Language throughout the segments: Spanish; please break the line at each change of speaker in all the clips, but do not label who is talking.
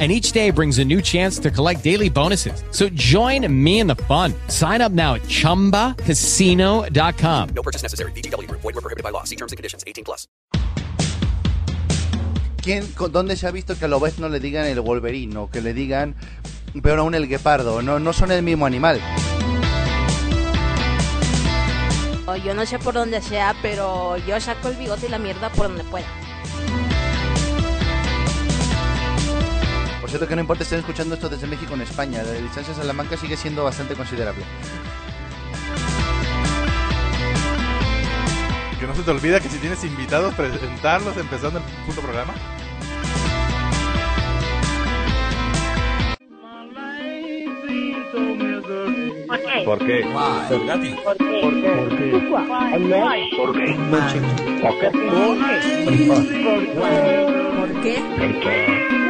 and each day brings a new chance to collect daily bonuses. So join me in the fun. Sign up now at ChumbaCasino.com.
No purchase necessary. VGW Group. Void were prohibited by law. See terms and conditions. 18 plus.
¿Quién, con- ¿Dónde se ha visto que a no le digan el Wolverine o que le digan, peor aún, el guepardo? No, no son el mismo animal.
Yo no sé por dónde sea, pero yo saco el bigote y la mierda por donde pueda.
Por cierto, que no importa estén escuchando esto desde México en España, la distancia a Salamanca sigue siendo bastante considerable.
Que no se te olvida que si tienes invitados, presentarlos empezando el puto programa.
¿Por qué?
¿Por qué? ¿Por qué?
¿Por qué?
¿Por qué?
¿Por qué? ¿Por qué?
¿Por qué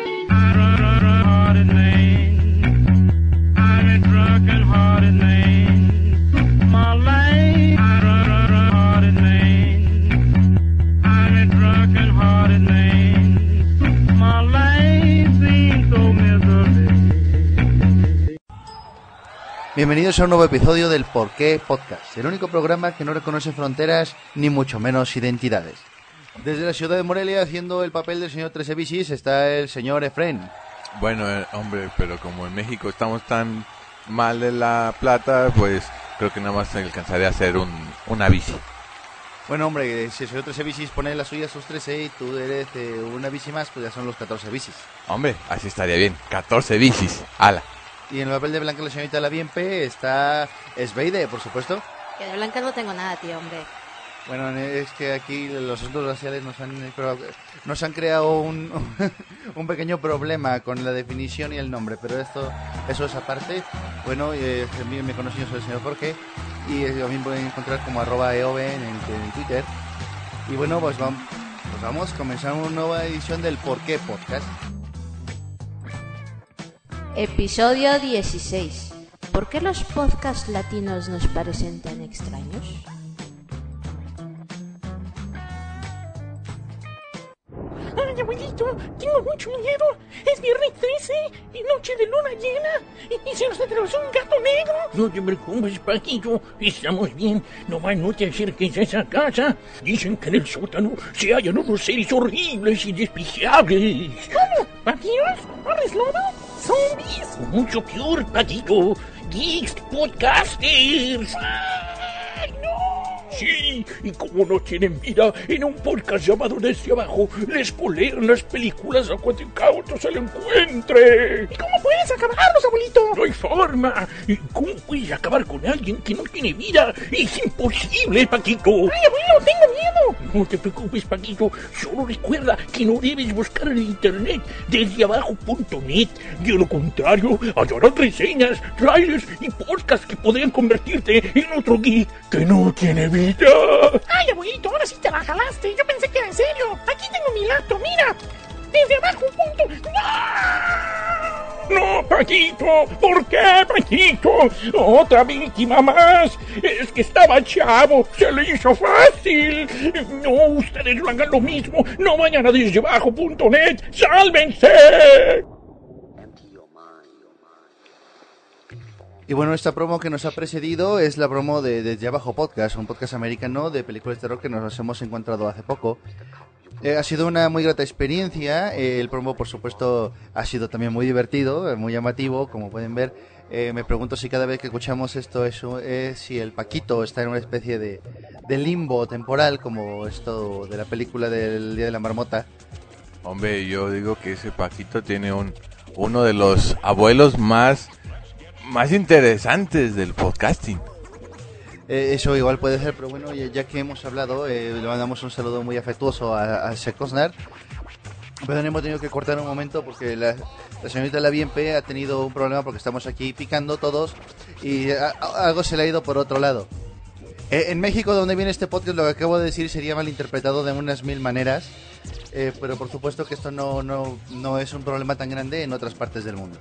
Bienvenidos a un nuevo episodio del Por qué Podcast, el único programa que no reconoce fronteras ni mucho menos identidades. Desde la ciudad de Morelia, haciendo el papel del señor Tresevicis, está el señor Efren.
Bueno, eh, hombre, pero como en México estamos tan mal de la plata, pues creo que nada más alcanzaré a hacer un, una bici.
Bueno, hombre, si el señor Tresevicis pone la suya sus 13 y tú eres eh, una bici más, pues ya son los 14 bicis.
Hombre, así estaría bien. 14 bicis. Ala.
Y en el papel de Blanca la señorita La Bienpe está Sveide, por supuesto.
Que de blanca no tengo nada, tío, hombre.
Bueno, es que aquí los asuntos raciales nos han, nos han creado un, un pequeño problema con la definición y el nombre, pero esto eso es aparte. Bueno, eh, a mí me conocen, yo soy el señor Jorge, y eh, también pueden encontrar como arroba eoven en, en Twitter. Y bueno, pues vamos, pues vamos a comenzar una nueva edición del Por qué Podcast.
Episodio 16. ¿Por qué los podcasts latinos nos parecen tan extraños?
Ay, abuelito, tengo mucho miedo. Es viernes 13 y noche de luna llena. Y, y se nos atravesó un gato negro. No te preocupes, Paquito. Estamos bien. Nomás no te acerques a esa casa. Dicen que en el sótano se hallan unos seres horribles y despreciables. ¿Cómo? ¿Vampiros? ¿Hombres lobo? ¿Zombies? O mucho peor, Paquito. Geeks Podcasters. Sí, y como no tienen vida, en un podcast llamado Desde Abajo, les polean las películas a cuanto se lo encuentre. ¿Y cómo puedes acabarlos, abuelito? No hay forma. ¿Y ¿Cómo puedes acabar con alguien que no tiene vida? Es imposible, Paquito. Ay, abuelo, tengo miedo. No te preocupes, Paquito. Solo recuerda que no debes buscar en internet desde abajo.net. De lo contrario, hallarás reseñas, trailers y podcasts que podrían convertirte en otro geek que no tiene vida.
Ay, abuelito, ahora sí te la jalaste. Yo pensé que era en serio. Aquí tengo mi laptop, mira. Desde abajo, punto.
No, Paquito, ¿por qué, Paquito? Otra víctima más. Es que estaba chavo, se le hizo fácil. No, ustedes no hagan lo mismo. No vayan a desdebajo.net. ¡Sálvense!
Y bueno, esta promo que nos ha precedido es la promo de Desde Abajo Podcast, un podcast americano de películas de terror que nos hemos encontrado hace poco. Eh, ha sido una muy grata experiencia. eh, el promo, por supuesto, ha sido también muy divertido, eh, muy llamativo, como pueden ver. Eh, me pregunto si cada vez que escuchamos esto es, es si el Paquito está en una especie de, de limbo temporal, como esto de la película del Día de la Marmota.
Hombre, yo digo que ese Paquito tiene un uno de los abuelos más más interesantes del podcasting.
Eh, eso igual puede ser, pero bueno, ya, que hemos hablado, eh, le mandamos un saludo muy afectuoso a, a. Pero hemos tenido que cortar un momento porque la, la señorita la BNP ha tenido un problema porque estamos aquí picando todos y a- algo se le ha ido por otro lado. Eh, en México, donde viene este podcast, lo que acabo de decir sería malinterpretado de unas mil maneras, eh, pero por supuesto que esto no, no, no es un problema tan grande en otras partes del mundo.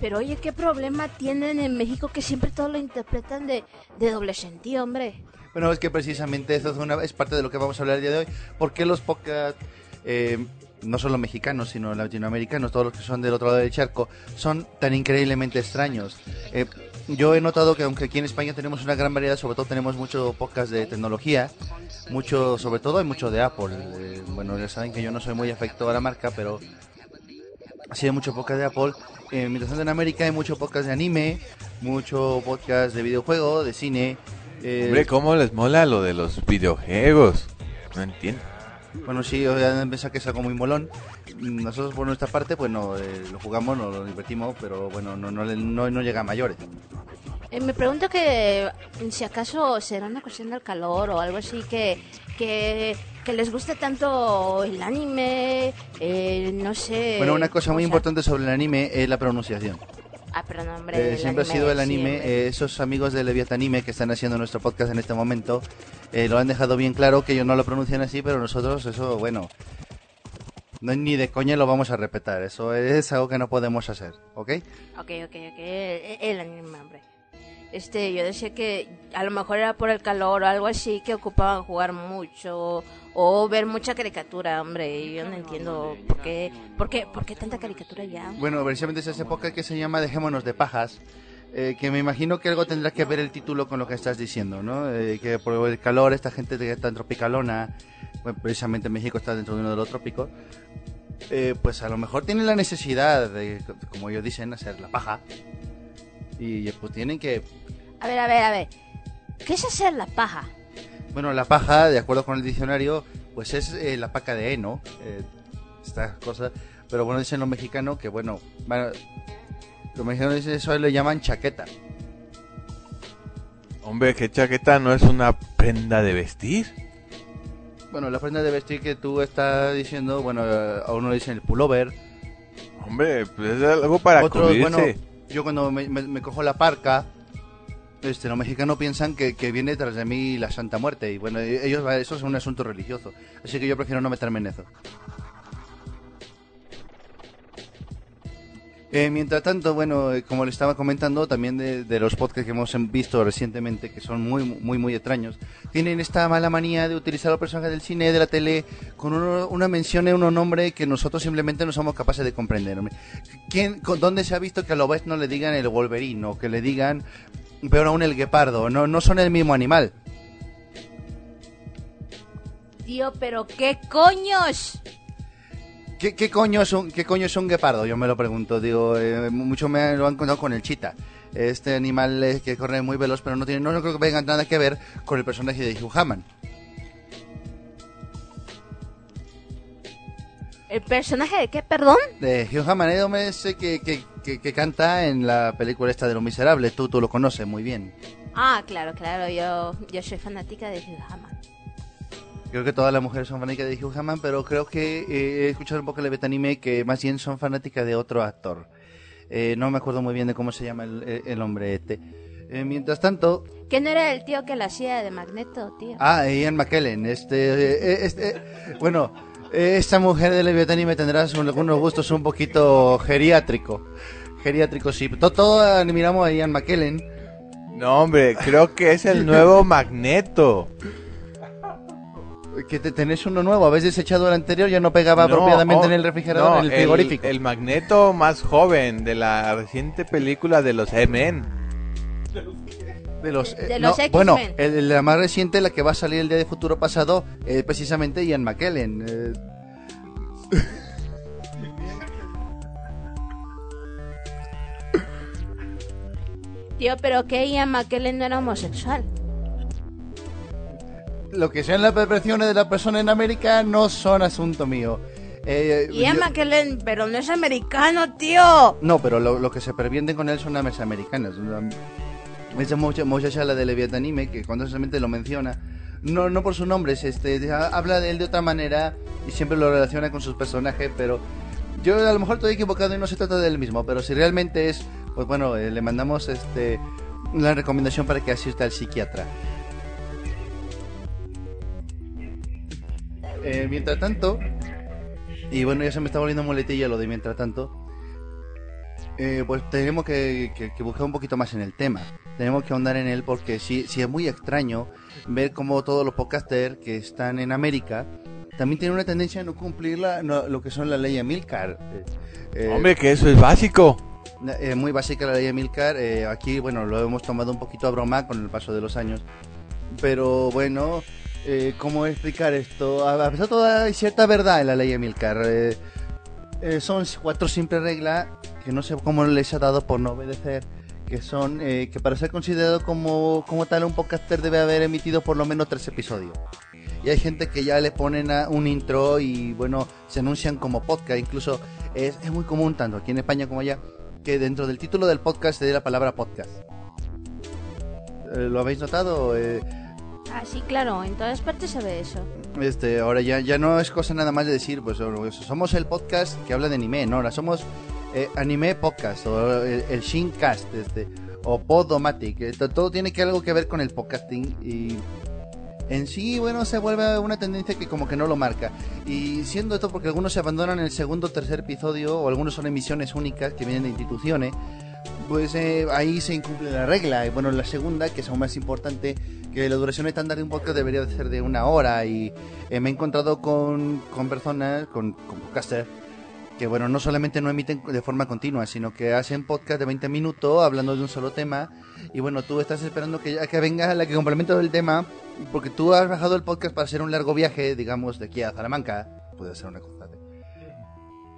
Pero oye, ¿qué problema tienen en México que siempre todo lo interpretan de, de doble sentido, hombre?
Bueno, es que precisamente eso es, una, es parte de lo que vamos a hablar el día de hoy. ¿Por qué los podcasts, eh, no solo mexicanos, sino latinoamericanos, todos los que son del otro lado del charco, son tan increíblemente extraños? Eh, yo he notado que aunque aquí en España tenemos una gran variedad, sobre todo tenemos mucho podcast de tecnología, mucho, sobre todo hay mucho de Apple. Eh, bueno, ya saben que yo no soy muy afecto a la marca, pero sí hay mucho podcast de Apple. Eh, mientras tanto en América hay mucho podcast de anime, mucho podcast de videojuego, de cine. eh,
Hombre, ¿cómo les mola lo de los videojuegos? No entiendo.
Bueno, sí, obviamente pensar que es algo muy molón. Nosotros por nuestra parte, pues no, eh, lo jugamos, nos lo divertimos, pero bueno, no, no, no, no llega a mayores.
Eh, me pregunto que si acaso será una cuestión del calor o algo así que, que, que les guste tanto el anime, eh, no sé.
bueno, una cosa
o
muy
sea-
importante sobre el anime es la pronunciación.
Ah, pero no, hombre.
Eh, siempre ha sido el anime, eh, esos amigos de Leviatanime que están haciendo nuestro podcast en este momento, eh, lo han dejado bien claro que ellos no lo pronuncian así, pero nosotros eso, bueno, no ni de coña lo vamos a respetar, eso es algo que no podemos hacer, ¿ok?
Ok, ok, ok. El anime, hombre. Este, yo decía que a lo mejor era por el calor o algo así que ocupaban jugar mucho o ver mucha caricatura, hombre. Yo no entiendo por qué, por qué, por qué tanta caricatura ya.
Bueno, precisamente es esa época que se llama Dejémonos de pajas, eh, que me imagino que algo tendrá que ver el título con lo que estás diciendo, ¿no? Eh, que por el calor, esta gente está en tropicalona, precisamente México está dentro de uno de los trópicos, eh, pues a lo mejor tienen la necesidad de, como ellos dicen, hacer la paja. Y pues tienen que...
A ver, a ver, a ver. ¿Qué es hacer la paja?
Bueno, la paja, de acuerdo con el diccionario, pues es eh, la paca de heno, eh, estas cosas. Pero bueno, dicen los mexicanos que, bueno, bueno, los mexicanos dicen eso le llaman chaqueta.
Hombre, ¿qué chaqueta no es una prenda de vestir?
Bueno, la prenda de vestir que tú estás diciendo, bueno, a uno le dicen el pullover.
Hombre, pues es algo para
Otros,
cubrirse.
bueno, yo cuando me, cojo la parca, este, los mexicanos piensan que, que viene tras de mí la Santa Muerte. Y bueno, e- ellos, eso es un asunto religioso. Así que yo prefiero no meterme en eso. Eh, mientras tanto, bueno, eh, como le estaba comentando, también de, los podcasts que hemos em- visto recientemente, que son muy, muy, muy extraños, tienen esta mala manía de utilizar a los personajes del cine, de la tele, con una mención en un nombre que nosotros simplemente no somos capaces de comprender. ¿Quién, con, ¿Dónde se ha visto que a lo vez no le digan el Wolverine o que le digan, peor aún, el guepardo? No, no son el mismo animal.
Tío, pero ¿qué coños?
¿Qué, qué coño es un, ¿Qué coño es un guepardo? Yo me lo pregunto. Digo, eh, mucho me lo han contado con el chita. Este animal que corre muy veloz, pero no tiene, no, no creo que tenga nada que ver con el personaje de Hugh Hammond.
¿El personaje de qué, perdón?
De Hugh Hammond, el hombre ese que, que, que, que canta en la película esta de Los Miserables. Tú, tú lo conoces muy bien.
Ah, claro, claro, yo, yo soy fanática de Hugh Hammond.
Creo que todas las mujeres son fanáticas de Hugh Hammond, pero creo que eh, he escuchado un poco el anime que más bien son fanáticas de otro actor. Eh, no me acuerdo muy bien de cómo se llama el, el- el hombre este. Eh, mientras tanto,
Que no era el tío que la hacía de Magneto, tío.
ah, Ian McKellen, este, eh, este, bueno, eh, esta mujer de Leviatán me tendrá un- algunos gustos un poquito geriátrico, geriátrico sí. Todo, todo admiramos a Ian McKellen.
No, hombre, creo que es el nuevo Magneto.
Que te, tenés uno nuevo, habéis desechado el anterior, ya no pegaba
No,
apropiadamente
oh,
en el refrigerador,
no,
en el frigorífico.
El, Magneto más joven de la reciente película de los M&M.
De los, eh,
De
no,
los X-Men.
bueno, el- la más reciente, la que va a salir el día de futuro pasado, eh, precisamente Ian McKellen. eh,
Tío, pero que Ian McKellen no era homosexual.
Lo que sean las perversiones de la persona en América no son asunto mío. Eh,
Ian
yo-
McKellen, pero no es americano, tío.
no, pero lo, lo que se pervienden con él son las americanas. Esa mucha- muchacha, la de Leviatanime, que constantemente lo menciona, no, no por su nombre, es este, ha- habla de él de otra manera y siempre lo relaciona con sus personajes, pero yo a lo mejor estoy equivocado y no se trata del mismo, pero si realmente es, pues bueno, eh, le mandamos este la recomendación para que asista al psiquiatra. Eh, mientras tanto, y bueno, ya se me está volviendo muletilla lo de mientras tanto, eh, pues tenemos que, que- que buscar un poquito más en el tema. Tenemos que ahondar en él porque sí, sí es muy extraño ver cómo todos los podcasters que están en América también tienen una tendencia a no cumplir la- no- lo que son la ley Milcar.
Hombre, que eso es básico.
Eh, muy básica la ley de Milcar. eh, aquí, bueno, lo hemos tomado un poquito a broma con el paso de los años. Pero bueno, eh, ¿cómo explicar esto? A pesar de todo, cierta verdad en la ley de Milcar. eh, eh, son cuatro simples reglas que no sé cómo les ha dado por no obedecer. Que son eh, que para ser considerado como, como tal un podcaster debe haber emitido por lo menos tres episodios. Y hay gente que ya le ponen a un intro y bueno, se anuncian como podcast. Incluso es, es muy común, tanto aquí en España como allá, que dentro del título del podcast se dé la palabra podcast. Eh, ¿Lo habéis notado? Eh,
Ah, sí, claro, en todas partes se ve eso.
este, ahora ya, ya no es cosa nada más de decir, pues somos el podcast que habla de anime, no, ahora somos eh, anime podcast o el, el Shincast, este, o Podomatic, eh, to- todo tiene que algo que ver con el podcasting y en sí, bueno, se vuelve una tendencia que como que no lo marca. Y siendo esto porque algunos se abandonan en el segundo o tercer episodio o algunos son emisiones únicas que vienen de instituciones, pues eh, ahí se incumple la regla. Y bueno, la segunda, que es aún más importante, que la duración estándar de un podcast debería de ser de una hora. Y eh, me he encontrado con, con personas, con, con podcasters, que bueno, no solamente no emiten de forma continua, sino que hacen podcast de 20 minutos hablando de un solo tema. Y bueno, tú estás esperando que que venga la que complementa el tema, porque tú has bajado el podcast para hacer un largo viaje, digamos, de aquí a Salamanca. Puede ser una constante.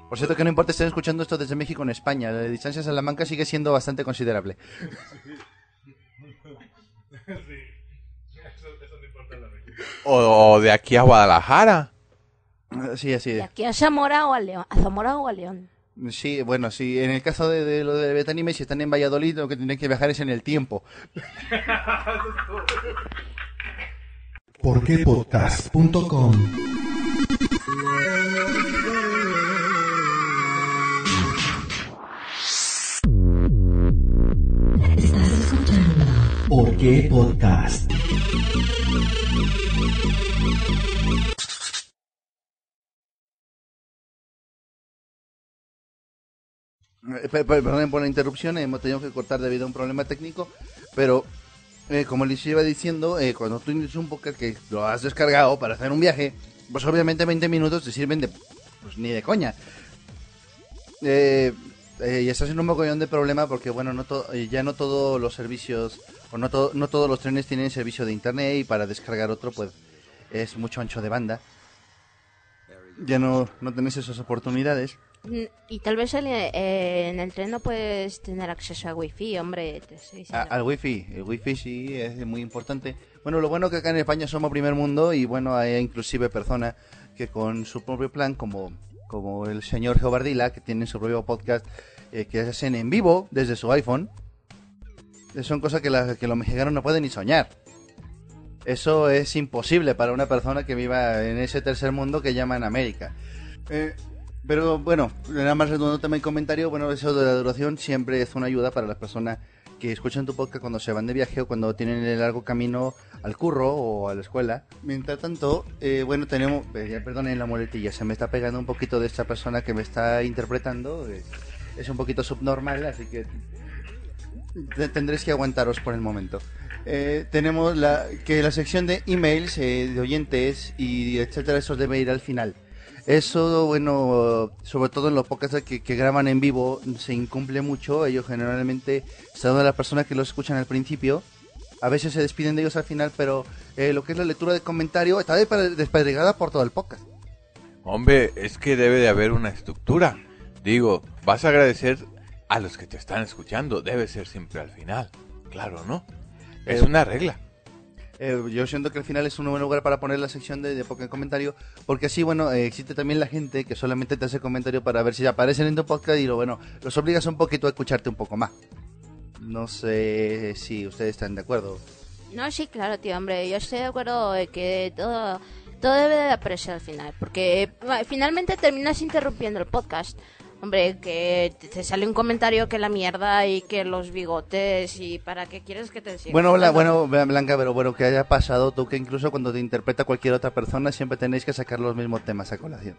Por cierto, que no importa estén escuchando esto desde México en España, la distancia a Salamanca sigue siendo bastante considerable.
O, o de aquí a Guadalajara.
Sí, así
¿De
es.
aquí a Zamora o a León? ¿A Zamora o a León?
Sí, bueno, sí, en el caso de, de lo de Betanime, si están en Valladolid, lo que tienen que viajar es en el tiempo.
Porquepodcast.com ¿Por qué podcast?
Perdón por la interrupción, hemos tenido que cortar debido a un problema técnico, pero eh, como les iba diciendo, eh, cuando tú tienes un podcast que lo has descargado para hacer un viaje, pues obviamente 20 minutos te sirven de pues ni de coña. Eh, eh, y estás en un mogollón de problema porque bueno, no to- eh, ya no todos los servicios o no, to- no todos los trenes tienen servicio de internet y para descargar otro pues es mucho ancho de banda. Ya no, no tenés esas oportunidades.
Y tal vez el- eh, en el tren no puedes tener acceso a wifi, hombre. te estoy
A- al wifi, el wifi sí es muy importante. Bueno, lo bueno que acá en España somos primer mundo y bueno, hay inclusive personas que con su propio plan, como, como el señor Geobardila, que tiene su propio podcast, eh, que hacen en vivo desde su iPhone. Eh, Son cosas que, la- que los mexicanos no pueden ni soñar. Eso es imposible para una persona que viva en ese tercer mundo que llaman América. Eh, pero bueno, nada más redundante mi comentario, bueno, eso de la duración siempre es una ayuda para las personas que escuchan tu podcast cuando se van de viaje o cuando tienen el largo camino al curro o a la escuela. Mientras tanto, eh, bueno, tenemos, eh, perdonen la muletilla, se me está pegando un poquito de esta persona que me está interpretando, eh, es un poquito subnormal, así que te- tendréis que aguantaros por el momento. Eh, tenemos la, que la sección de emails eh, de oyentes y etcétera, eso debe ir al final. Eso, bueno, sobre todo en los podcasts que, que graban en vivo, se incumple mucho. Ellos generalmente, salvo las personas que los escuchan al principio, a veces se despiden de ellos al final, pero eh, lo que es la lectura de comentario está despe- desperdigada por todo el podcast.
Hombre, es que debe de haber una estructura. Digo, vas a agradecer a los que te están escuchando. Debe ser siempre al final. Claro, ¿no? Es
Eh,
una regla.
Eh, yo siento que al final es un buen lugar para poner la sección de, de podcast comentario, porque así, bueno, eh, existe también la gente que solamente te hace comentario para ver si aparecen en tu podcast y lo bueno, los obligas un poquito a escucharte un poco más. No sé si ustedes están de acuerdo.
No, sí, claro, tío, hombre, yo estoy de acuerdo de que todo, todo debe de apreciar al final, porque eh, finalmente terminas interrumpiendo el podcast. Hombre, que te- sale un comentario que la mierda y que los bigotes y para qué quieres que te siga.
Bueno,
hablando?
bueno, Blanca, pero bueno, que haya pasado tú que incluso cuando te interpreta cualquier otra persona siempre tenéis que sacar los mismos temas a colación.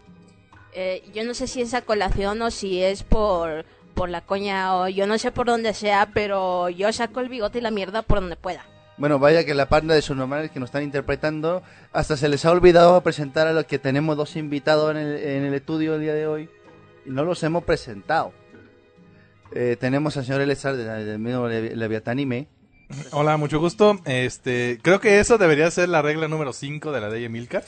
Eh, yo no sé si es a colación o si es por, por la coña o yo no sé por dónde sea, pero yo saco el bigote y la mierda por donde pueda.
Bueno, vaya que la panda de subnormales que nos están interpretando, hasta se les ha olvidado presentar a los que tenemos dos invitados en el, en el estudio el día de hoy no los hemos presentado. Eh, tenemos al señor Elezar de- del mismo Levi- Leviatánime.
Hola, mucho gusto. Este, creo que eso debería ser la regla número 5 de la ley Emilcar.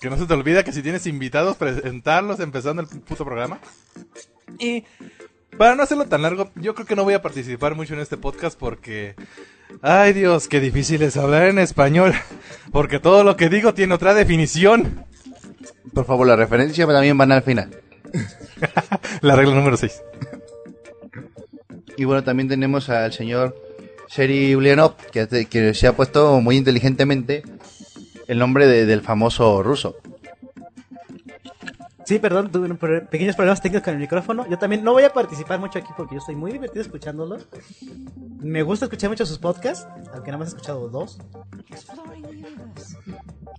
Que no se te olvida que si tienes invitados, presentarlos empezando el puto programa. Y para no hacerlo tan largo, yo creo que no voy a participar mucho en este podcast porque... Ay Dios, qué difícil es hablar en español. Porque todo lo que digo tiene otra definición.
Por favor, la referencia también van al final.
La regla número 6.
Y bueno, también tenemos al señor Sherry Ulyanov, que, que se ha puesto muy inteligentemente el nombre de- del famoso ruso.
Sí, perdón, tuve pequeños problemas técnicos con el micrófono. Yo también no voy a participar mucho aquí porque yo estoy muy divertido escuchándolos. Me gusta escuchar mucho sus podcasts, aunque nada más he escuchado dos.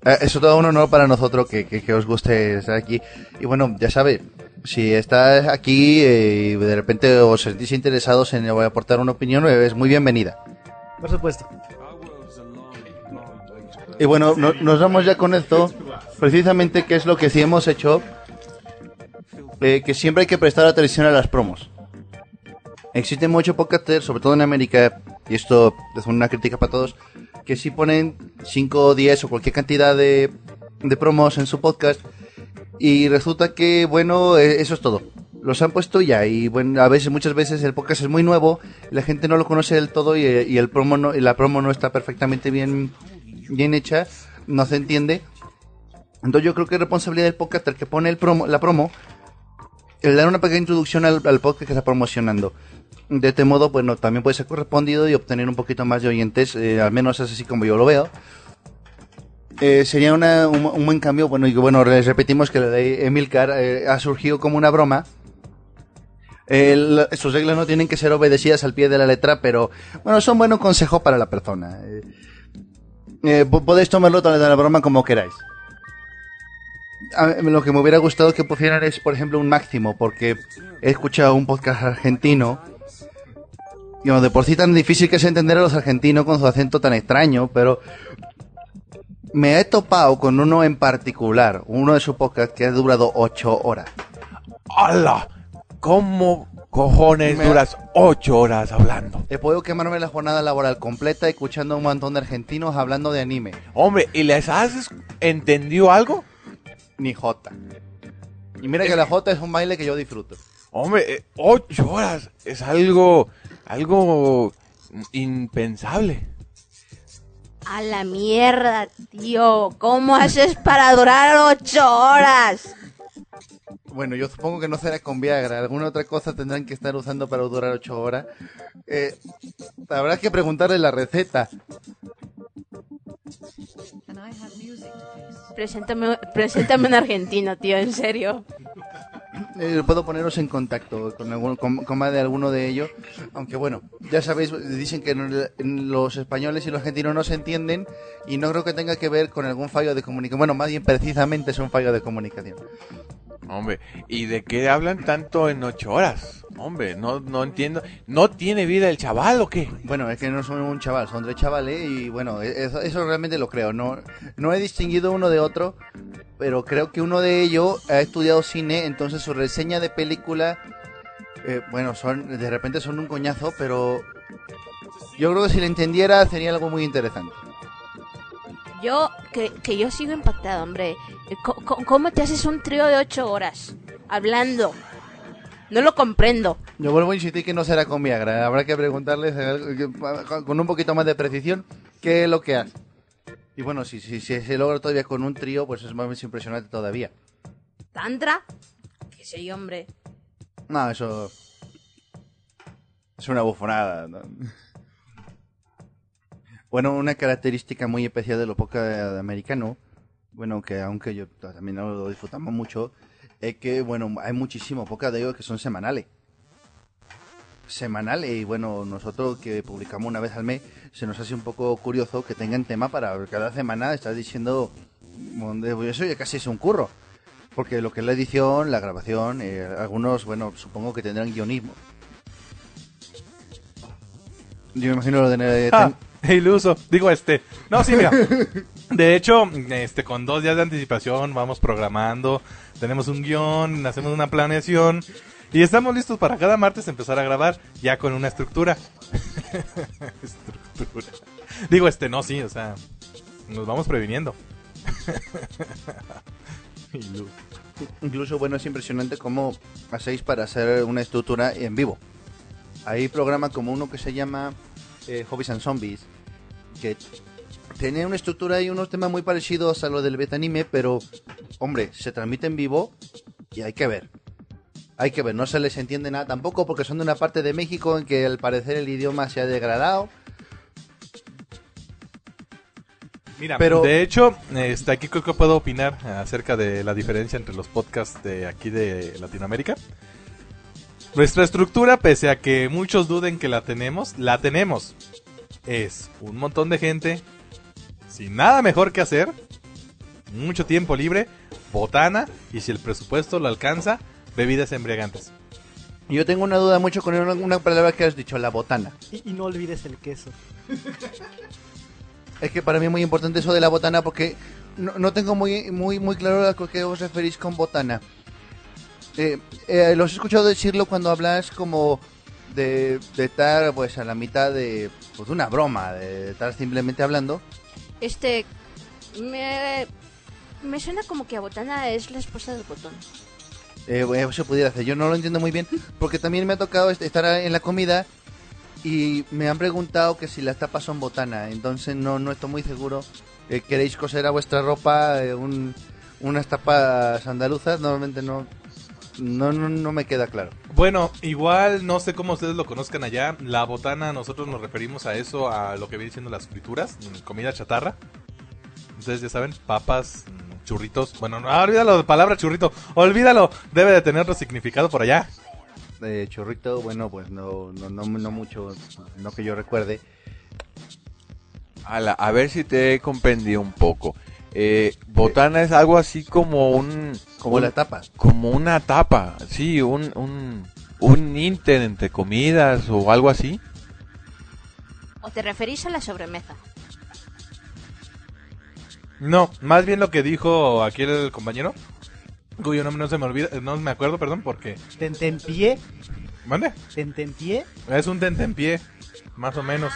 Eh, Es todo un honor para nosotros que, que- que os guste estar aquí. Y bueno, ya sabe, si estás aquí eh, y de repente os sentís interesados en aportar una opinión, es muy bienvenida.
Por supuesto.
Y bueno, no- nos vamos ya con esto, precisamente que es lo que sí hemos hecho, eh, que siempre hay que prestar atención a las promos. Existen muchos podcasters, sobre todo en América, y esto es una crítica para todos, que sí ponen 5, 10 o cualquier cantidad de, de promos en su podcast, y resulta que, bueno, eh, eso es todo. Los han puesto ya, y bueno, a veces, muchas veces el podcast es muy nuevo, la gente no lo conoce del todo, y, el promo no, la promo no está perfectamente bien bien hecha, no se entiende. Entonces yo creo que es responsabilidad del podcaster que pone el promo, la promo, el dar una pequeña introducción al, al podcast que está promocionando. De este modo, bueno, también puede ser correspondido y obtener un poquito más de oyentes, eh, al menos es así como yo lo veo. Eh, sería una- un, un buen cambio, bueno, y bueno, les repetimos que la ley Emilcar eh, ha surgido como una broma. El- sus reglas no tienen que ser obedecidas al pie de la letra, pero bueno, son buenos consejos para la persona. Eh, eh, po- podéis tomarlo de la broma como queráis. Lo que me hubiera gustado que pusieran es, por ejemplo, un máximo, porque he escuchado un podcast argentino. Y bueno, de por sí tan difícil que es entender a los argentinos con su acento tan extraño, pero me he topado con uno en particular, uno de sus podcasts que ha durado ocho horas.
¡Hala! ¿Cómo cojones
Me-
duras ocho horas hablando?
He podido quemarme la jornada laboral completa escuchando a un montón de argentinos hablando de anime.
Hombre, ¿y les has entendido algo?
Ni Jota. Y mira que la Jota es un baile que yo disfruto.
Hombre, eh, ocho horas es algo, algo impensable.
A la mierda, tío. ¿Cómo haces para durar ocho horas?
Bueno, yo supongo que no será con Viagra. Alguna otra cosa tendrán que estar usando para durar ocho horas. Eh, habrá que preguntarle la receta.
Preséntame, preséntame en Argentina, tío, en serio.
Eh, puedo poneros en contacto con, algún, con, con más de alguno de ellos. Aunque bueno, ya sabéis, dicen que los españoles y los argentinos no se entienden y no creo que tenga que ver con algún fallo de comunicación. Bueno, más bien precisamente es un fallo de comunicación.
Hombre, ¿y de qué hablan tanto en ocho horas? Hombre, no, no entiendo. ¿No tiene vida el chaval o qué?
Bueno, es que no son un chaval, son tres chavales y bueno, e- eso, eso realmente lo creo. No, no he distinguido uno de otro, pero creo que uno de ellos ha estudiado cine, entonces su reseña de película, eh, bueno, son de repente son un coñazo, pero yo creo que si le entendiera sería algo muy interesante.
Yo, que, que yo sigo impactado, hombre. Eh, co- ¿Cómo te haces un trío de ocho horas? Hablando. No lo comprendo.
Yo vuelvo a insistir que no será con Viagra, habrá que preguntarles eh, con un poquito más de precisión qué es lo que hace. Y bueno, si, si, si se logra todavía con un trío, pues es más impresionante todavía.
¿Tantra? ¿Qué sé yo, hombre?
No, eso. Es una bufonada. ¿no? Bueno, una característica muy especial de lo poca de americano, bueno, que aunque yo también no lo disfrutamos mucho, es que, bueno, hay muchísimo poca de ellos que son semanales. Semanales, y bueno, nosotros que publicamos una vez al mes, se nos hace un poco curioso que tengan tema para cada semana estar diciendo. Eso ya casi es un curro. Porque lo que es la edición, la grabación, eh, algunos, bueno, supongo que tendrán guionismo. Yo me imagino lo de...
Ah, iluso. Digo, este. No, sí, mira. De hecho, este, con dos días de anticipación vamos programando. Tenemos un guion, hacemos una planeación. Y estamos listos para cada martes empezar a grabar ya con una estructura. estructura. Digo, este, no, sí, o sea, nos vamos previniendo.
Incluso, bueno, es impresionante cómo hacéis para hacer una estructura en vivo. Hay programas como uno que se llama eh, Hobbies and Zombies, que tiene una estructura y unos temas muy parecidos a lo del betanime, pero, hombre, se transmite en vivo y hay que ver. Hay que ver, no se les entiende nada tampoco porque son de una parte de México en que al parecer el idioma se ha degradado.
Mira,
Pero-
de hecho, este, aquí creo que puedo opinar acerca de la diferencia entre los podcasts de aquí de Latinoamérica. Nuestra estructura, pese a que muchos duden que la tenemos, la tenemos. Es un montón de gente sin nada mejor que hacer, mucho tiempo libre, botana y si el presupuesto lo alcanza, bebidas embriagantes.
Y Yo tengo una duda mucho con una, una palabra que has dicho, la botana.
Y, y no olvides el queso.
Es que para mí es muy importante eso de la botana porque no, no tengo muy, muy, muy claro a qué os referís con botana. Eh, eh, los he escuchado decirlo cuando hablas como de, de estar pues a la mitad de, pues, una broma, de estar simplemente hablando.
Este. Me. Me suena como que Abotana es la esposa del botón.
Eh, eso pudiera hacer. Yo no lo entiendo muy bien porque también me ha tocado est- estar en la comida y me han preguntado que si las tapas son botana. Entonces no, no estoy muy seguro. Eh, ¿Queréis coser a vuestra ropa eh, un- unas tapas andaluzas? Normalmente no, no, no, no me queda claro.
Bueno, igual no sé cómo ustedes lo conozcan allá. La botana, nosotros nos referimos a eso, a lo que viene siendo las frituras, mm, comida chatarra. Ustedes ya saben, papas, mm, churritos. Bueno, no, ah, olvídalo de palabra churrito. Olvídalo, debe de tener otro significado por allá.
Churrito, bueno, pues no, no, no, no mucho, no que yo recuerde.
Ala, a ver si te he comprendido un poco. Eh, botana es algo así como un...
Como
un-
la tapa.
Como una tapa, sí, un, un, un inter entre comidas o algo así.
¿O te referís a la sobremesa?
No, más bien lo que dijo aquí el compañero, cuyo nombre no se me olvida, no me acuerdo, perdón, porque...
Tentempié.
¿Mande?
Tentempié.
Es un tentempié, más o menos.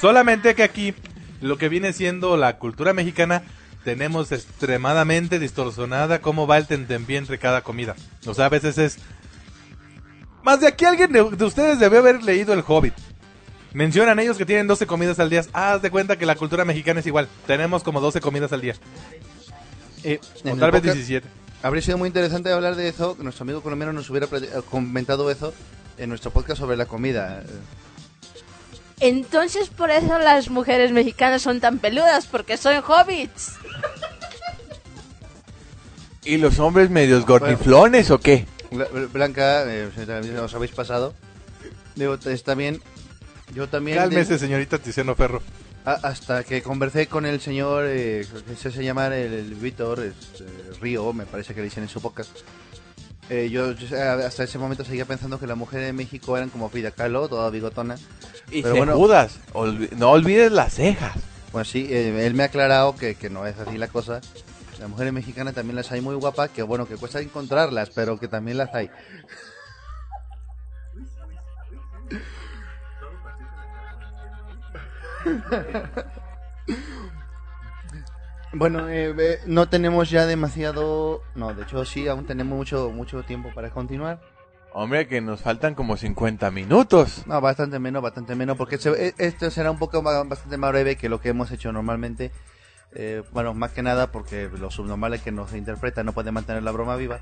Solamente que aquí, lo que viene siendo la cultura mexicana, tenemos extremadamente distorsionada cómo va el tentempié entre cada comida. O sea, a veces es... Más de aquí alguien de, de ustedes debe haber leído El Hobbit. Mencionan ellos que tienen 12 comidas al día. Ah, haz de cuenta que la cultura mexicana es igual. Tenemos como 12 comidas al día.
Eh,
O tal vez
podcast
17.
Habría sido muy interesante hablar de eso, que nuestro amigo colombiano nos hubiera eh, comentado eso en nuestro podcast sobre la comida.
Entonces por eso las mujeres mexicanas son tan peludas, porque son hobbits.
¿Y los hombres medios gordiflones o qué?
Bla- Bla- Blanca, eh, os habéis pasado. Digo, está bien. Yo también.
Cálmese,
de-
señorita Tiziano Ferro.
a- hasta que conversé con el señor, eh, que se hace llamar el, el Víctor este, Río, me parece que le dicen en su podcast. Eh, yo yo, eh, hasta ese momento seguía pensando que las mujeres de México eran como Frida Kahlo, toda bigotona.
Y
Pero
se
bueno,
Judas, olvi- no olvides las cejas.
Pues sí, eh, él me ha aclarado que, que no es así la cosa. Las mujeres mexicanas también las hay muy guapas, que bueno, que cuesta encontrarlas, pero que también las hay. Bueno, eh, eh, no tenemos ya demasiado... No, de hecho sí, aún tenemos mucho, mucho tiempo para continuar.
Hombre, que nos faltan como 50 minutos.
No, bastante menos, bastante menos, porque se- e- esto será un poco más, bastante más breve que lo que hemos hecho normalmente. Eh, bueno, más que nada porque los subnormales que nos interpretan no pueden mantener la broma viva.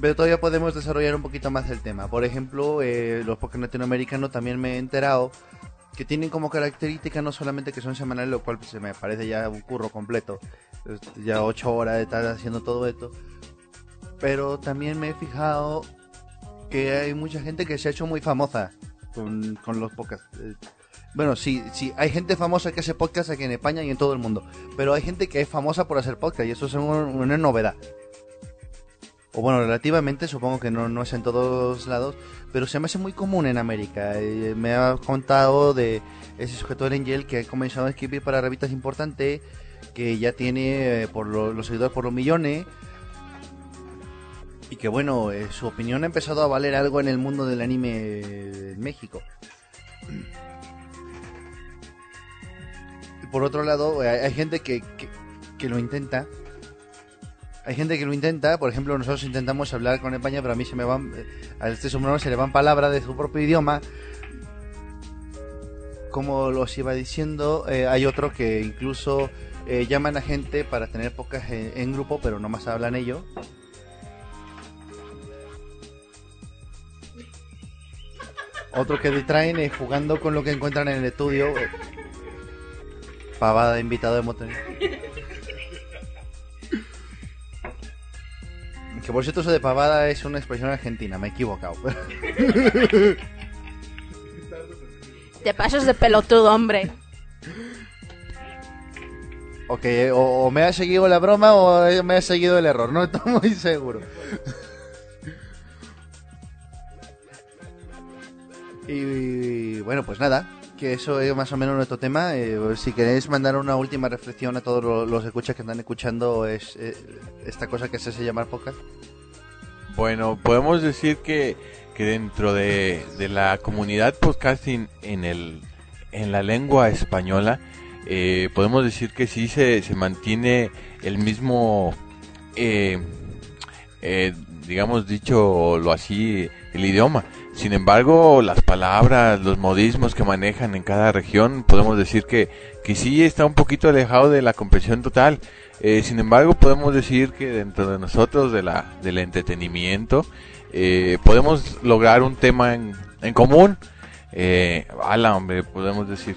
Pero todavía podemos desarrollar un poquito más el tema. Por ejemplo, eh, los podcasts latinoamericanos también me he enterado que tienen como característica no solamente que son semanales, lo cual pues, se me parece ya un curro completo. Es Ya ocho horas de estar haciendo todo esto. Pero también me he fijado que hay mucha gente que se ha hecho muy famosa con, con los podcasts. Eh, Bueno, sí, sí, hay gente famosa que hace podcast aquí en España y en todo el mundo. Pero hay gente que es famosa por hacer podcast y eso es un- una novedad. O bueno, relativamente, supongo que no, no es en todos lados, pero se me hace muy común en América. Eh, me ha contado de ese sujeto de Angel que ha comenzado a escribir para revistas importantes, que ya tiene eh, por lo- los seguidores por los millones, y que bueno, eh, su opinión ha empezado a valer algo en el mundo del anime en México. Por otro lado, hay, gente que, que lo intenta. Hay gente que lo intenta, por ejemplo, nosotros intentamos hablar con España, pero a mí se me van, eh, a este subnormal se le van palabras de su propio idioma. Como los iba diciendo, eh, hay otros que incluso eh, llaman a gente para tener pocas en, grupo, pero nomás hablan ellos. Otros que distraen eh, jugando con lo que encuentran en el estudio. pavada de invitado hemos tenido. Que por cierto, eso de pavada es una expresión argentina, me he equivocado.
Te pasas de pelotudo, hombre.
ok, o, o me ha seguido la broma o me ha seguido el error, no estoy muy seguro. y bueno, pues nada, que eso es más o menos nuestro tema. Eh, si queréis mandar una última reflexión a todos los, los escuchas que están escuchando es eh, esta cosa que se hace llamar podcast.
Bueno, podemos decir que, que dentro de, de la comunidad podcasting en, el, en la lengua española, eh, podemos decir que sí se, se mantiene el mismo, eh, eh, digamos dicho lo así, el idioma. Sin embargo, las palabras, los modismos que manejan en cada región, podemos decir que, que sí está un poquito alejado de la comprensión total. Eh, sin embargo, podemos decir que dentro de nosotros, de la, del entretenimiento, eh, podemos lograr un tema en, común. Eh, ala, hombre, podemos decir.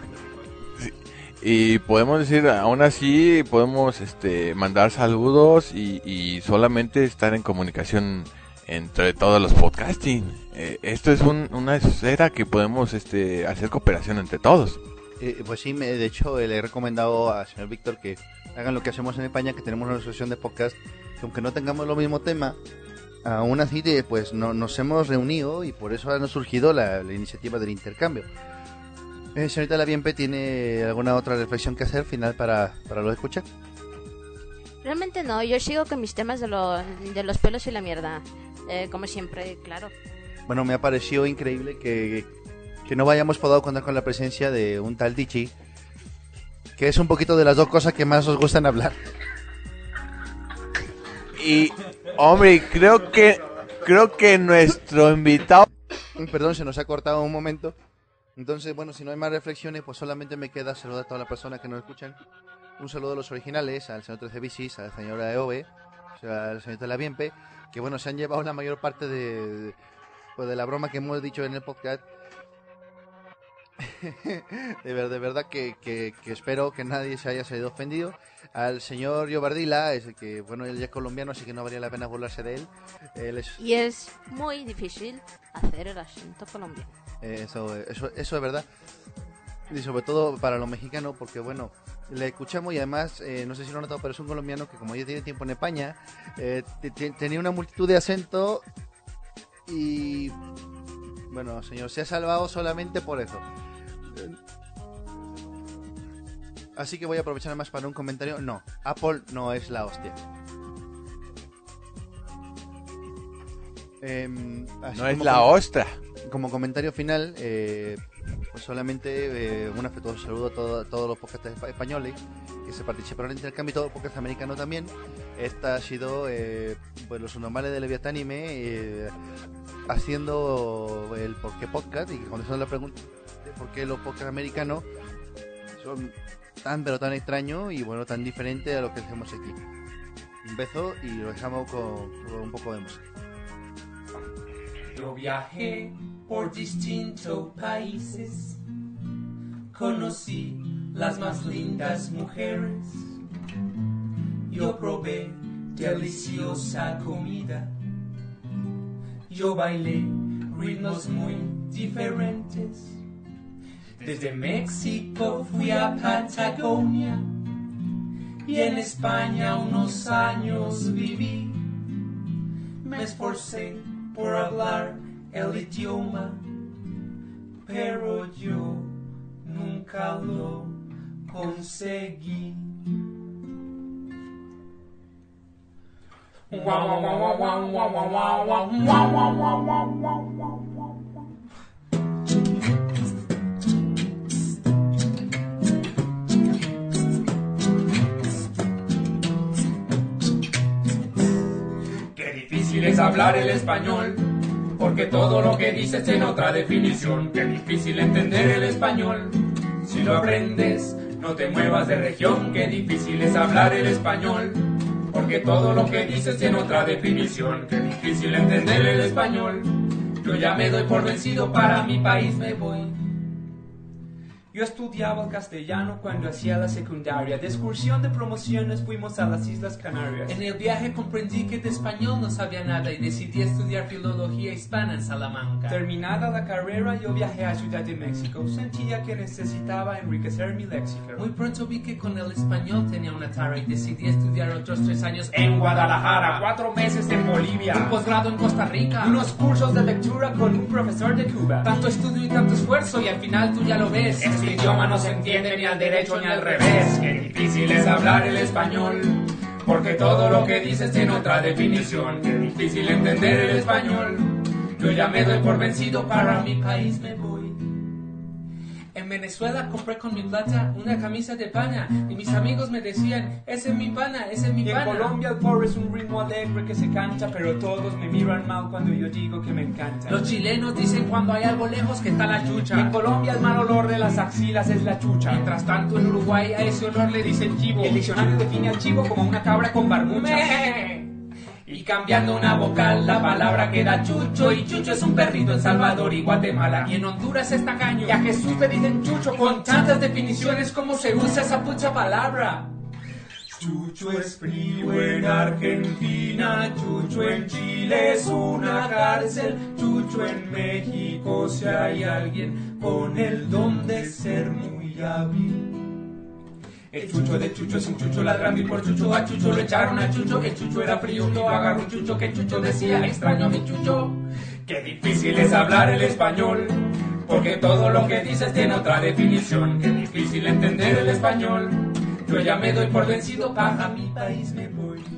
Sí. Y podemos decir, aún así, podemos este, mandar saludos y solamente estar en comunicación entre todos los podcasting. Eh, esto es un- una esfera que podemos este, hacer cooperación entre todos.
Eh, pues sí, me- de hecho eh, le he recomendado al señor Víctor que hagan lo que hacemos en España, que tenemos una asociación de podcast, que aunque no tengamos lo mismo tema, aún así de, pues no, nos hemos reunido y por eso ha surgido la, la iniciativa del intercambio. Eh, señorita Laviempe, ¿tiene alguna otra reflexión que hacer final para, para lo escuchar?
Realmente no, yo sigo con mis temas de, lo- de los pelos y la mierda. Eh, como siempre, claro.
Bueno, me ha parecido increíble que, que no hayamos podido contar con la presencia de un tal Dichi, que es un poquito de las dos cosas que más os gustan hablar.
Y, hombre, creo que, creo que nuestro invitado...
Perdón, se nos ha cortado un momento. Entonces, bueno, si no hay más reflexiones, pues solamente me queda saludar a todas las personas que nos escuchan. Un saludo a los originales, al señor 13 Bicis, a la señora Eove, o sea, al señor Laviempe, que bueno, se han llevado la mayor parte de, de- pues, de la broma que hemos dicho en el podcast. de, ver- de verdad que, que- que espero que nadie se haya salido ofendido. Al señor Yobardila, es que bueno, él ya es colombiano, así que no valía la pena burlarse de él. Él es,
Y es muy difícil hacer el acento colombiano.
eh, eso, eso, eso es verdad. Y sobre todo para los mexicanos, porque bueno, le escuchamos y además, eh, no sé si lo han notado, pero es un colombiano que como ya tiene tiempo en España, eh, te- te- tenía una multitud de acentos y bueno, señor, se ha salvado solamente por eso. Así que voy a aprovechar más para un comentario. No, Apple no es la hostia. Em,
No es
como
la ostra.
Como comentario final, eh, pues solamente eh, un afectuoso saludo a todo- todos los podcasts espa- españoles que se participaron en el intercambio y todos los podcasts americanos también. Esta ha sido eh, pues los normales de Leviatánime eh, haciendo el por qué podcast y contestando la pregunta de por qué los podcasts americanos son tan pero tan extraños y bueno tan diferentes a lo que hacemos aquí. Un beso y lo dejamos con, con un poco de música.
Yo viajé por distintos países, conocí las más lindas mujeres, yo probé deliciosa comida, yo bailé ritmos muy diferentes. Desde México fui a Patagonia y en España unos años viví. Me esforcé por hablar el idioma, pero yo nunca lo consegui. Wow, wow, wow, wow, wow, wow, wow, wow, wow, wow, wow, wow, wow. Es hablar el español, porque todo lo que dices tiene otra definición. Qué difícil entender el español, si lo aprendes, no te muevas de región. Qué difícil es hablar el español, porque todo lo que dices tiene otra definición. Qué difícil entender el español, yo ya me doy por vencido, para mi país me voy. Yo estudiaba el castellano cuando hacía la secundaria. De excursión de promociones fuimos a las Islas Canarias. En el viaje comprendí que de español no sabía nada y decidí estudiar filología hispana en Salamanca. Terminada la carrera, yo viajé a Ciudad de México. Sentía que necesitaba enriquecer mi léxico. Muy pronto vi que con el español tenía una tara y decidí estudiar otros tres años en Guadalajara, cuatro meses en Bolivia, un posgrado en Costa Rica, unos cursos de lectura con un profesor de Cuba. Tanto estudio y tanto esfuerzo y al final tú ya lo ves. Este idioma no se entiende ni al derecho ni al revés. Qué difícil es hablar el español. Porque todo lo que dices tiene otra definición. Qué difícil entender el español. Yo ya me doy por vencido, para mi país me voy. En Venezuela compré con mi plata una camisa de pana y mis amigos me decían, ese es mi pana, ese es mi pana. En Colombia el porro es un ritmo alegre que se canta, pero todos me miran mal cuando yo digo que me encanta. Los chilenos dicen cuando hay algo lejos que está la chucha. En Colombia el mal olor de las axilas es la chucha. Mientras tanto en Uruguay a ese olor le dicen chivo. El diccionario define al chivo como una cabra con barbucha. Y cambiando una vocal, la palabra queda chucho. Y chucho es un perrito en Salvador y Guatemala. Y en Honduras es tacaño. Y a Jesús le dicen chucho con tantas definiciones como se usa esa pucha palabra. Chucho es frío en Argentina, Chucho en Chile es una cárcel, Chucho en México si hay alguien con el don de ser muy hábil. El chucho de Chucho es un chucho ladrando y por chucho a Chucho lo echaron a Chucho. El chucho era lo agarró un chucho que Chucho decía extraño mi chucho. Qué difícil es hablar el español, porque todo lo que dices tiene otra definición. Qué difícil entender el español. Yo ya me doy por vencido, para mi país me voy.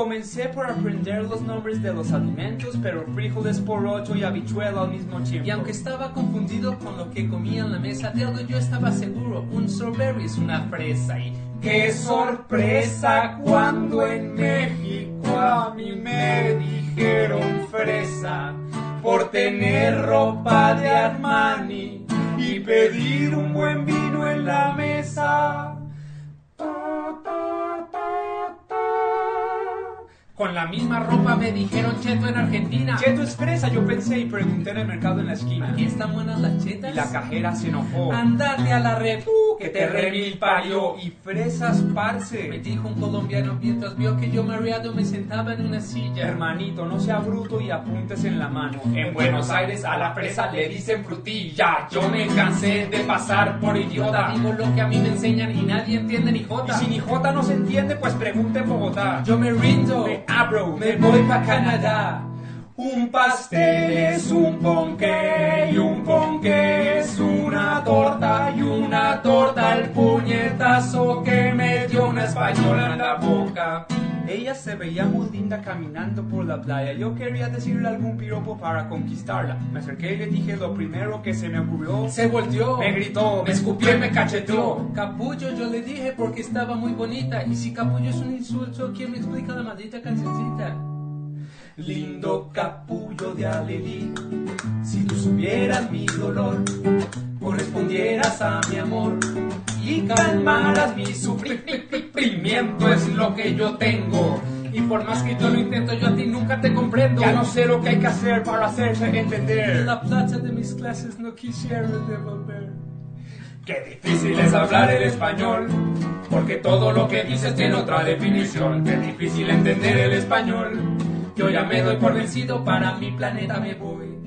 Comencé por aprender los nombres de los alimentos, pero frijoles por ocho y habichuela al mismo tiempo. Y aunque estaba confundido con lo que comía en la mesa de algo, yo estaba seguro, un strawberry es una fresa y... ¡Qué sorpresa cuando en México a mí me dijeron fresa! Por tener ropa de Armani y pedir un buen vino en la mesa. Con la misma ropa me dijeron cheto en Argentina.
Cheto es fresa, yo pensé y pregunté en el mercado en la esquina.
Aquí están buenas las chetas.
Y la cajera se enojó.
Andate a la red, que te remil parió.
Y fresas, parce.
Me dijo un colombiano mientras vio que yo mareado me sentaba en una silla.
Hermanito, no sea bruto y apuntes en la mano.
En Buenos Aires a la fresa le dicen frutilla. Yo me cansé de pasar por idiota. Digo lo que a mí me enseñan y nadie entiende ni jota.
Y si ni jota no se entiende, pues pregunte en Bogotá.
Yo me rindo,
me abro,
me voy pa' Canadá.
Un pastel es un ponqué y un ponqué es una torta y una torta el puñetazo que me dio una española en la boca. Ella se veía muy linda caminando por la playa. Yo quería decirle algún piropo para conquistarla. Me acerqué y le dije lo primero que se me ocurrió.
Se volteó,
me gritó,
me escupió y me cacheteó. Capullo yo le dije porque estaba muy bonita. Y si capullo es un insulto, ¿quién me explica la maldita cancioncita?
Lindo capullo de Alelí, si tú supieras mi dolor, correspondieras a mi amor y calmaras mi sufrimiento es lo que yo tengo.
Y por más que yo lo intento, yo a ti nunca te comprendo.
Ya no sé lo que hay que hacer para hacerse entender.
La plata de mis clases no quisiera devolver.
Qué difícil es hablar el español, porque todo lo que dices tiene otra definición. Qué difícil entender el español.
Yo ya me doy por vencido, para mi planeta me voy.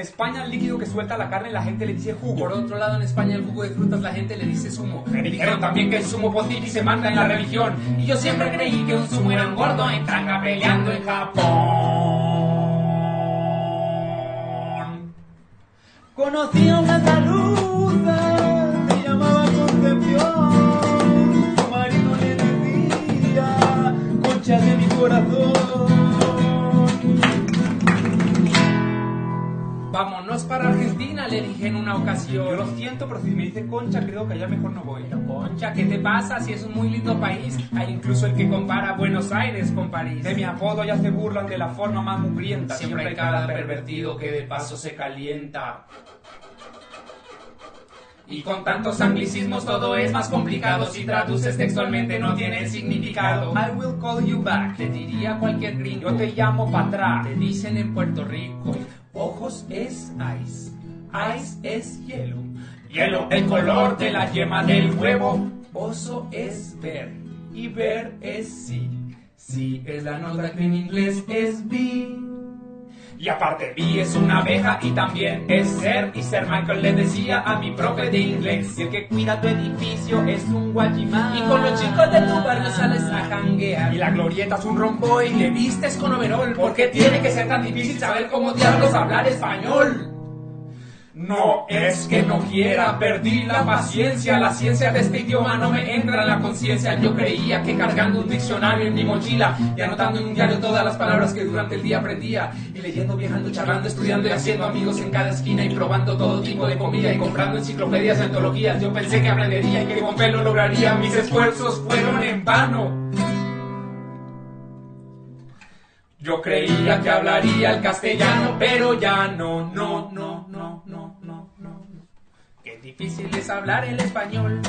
España el líquido que suelta la carne la gente le dice jugo.
Por otro lado, en España el jugo de frutas la gente le dice zumo.
Me dijeron también que el zumo y se manda en la religión.
Y yo siempre creí que un zumo era un gordo en tanga peleando en Japón.
Conocí a una andaluza, se llamaba Concepción. Su marido le decía, concha de mi corazón.
Vámonos para Argentina, le dije en una ocasión.
Yo lo siento, pero si me dice Concha, creo que allá mejor no voy.
Pero Concha, ¿qué te pasa? Si es un muy lindo país. Hay incluso el que compara Buenos Aires con París.
De mi apodo ya se burlan de la forma más mugrienta.
Siempre hay cada pervertido que de paso se calienta. Y con tantos anglicismos todo es más complicado. Si traduces textualmente no tiene significado.
I will call you back.
Te diría cualquier gringo.
Yo te llamo para atrás.
Te dicen en Puerto Rico.
Ojos es ice, ice es hielo,
hielo el color de la yema del huevo.
Oso es ver y ver es sí, sí es la nota que en inglés es be.
Y aparte, B es una abeja y también es ser. Y ser Michael le decía a mi profe de inglés.
El que cuida tu edificio es un guachimán.
Y con los chicos de tu barrio sales a janguear.
Y la glorieta es un rombo y
le vistes con overol. Porque tiene que ser tan difícil saber cómo diablos hablar español.
No es que no quiera, perdí la paciencia. La ciencia de este idioma no me entra en la conciencia. Yo creía que cargando un diccionario en mi mochila y anotando en un diario todas las palabras que durante el día aprendía. Y leyendo, viajando, charlando, estudiando y haciendo amigos en cada esquina y probando todo tipo de comida y comprando enciclopedias y antologías. Yo pensé que aprendería y que con fe lo lograría. Mis esfuerzos fueron en vano. Yo creía que hablaría el castellano, pero ya no, no, no,
difícil es hablar el español,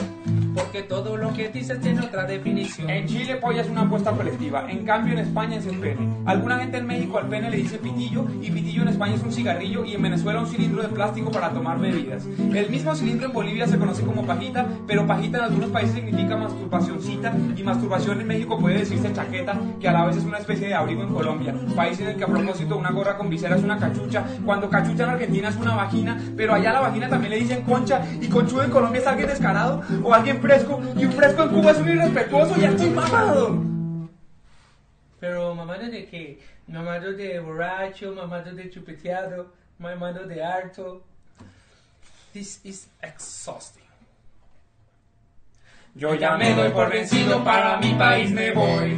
porque todo lo que dices tiene otra definición.
En Chile polla es una apuesta colectiva, en cambio en España es el pene. Alguna gente en México al pene le dice pitillo, y pitillo en España es un cigarrillo, y en Venezuela un cilindro de plástico para tomar bebidas. El mismo cilindro en Bolivia se conoce como pajita, pero pajita en algunos países significa masturbacioncita, y masturbación en México puede decirse chaqueta, que a la vez es una especie de abrigo en Colombia, país en el que a propósito una gorra con visera es una cachucha, cuando cachucha en Argentina es una vagina, pero allá la vagina también le dicen concha, y conchudo en Colombia es alguien descarado, o alguien fresco, y un fresco en Cuba es un irrespetuoso, ya estoy mamado.
Pero mamado de qué? Mamado de borracho, mamado de chupeteado, mamado de harto.
This is exhausting. Yo ya me doy por vencido, para mi país me voy.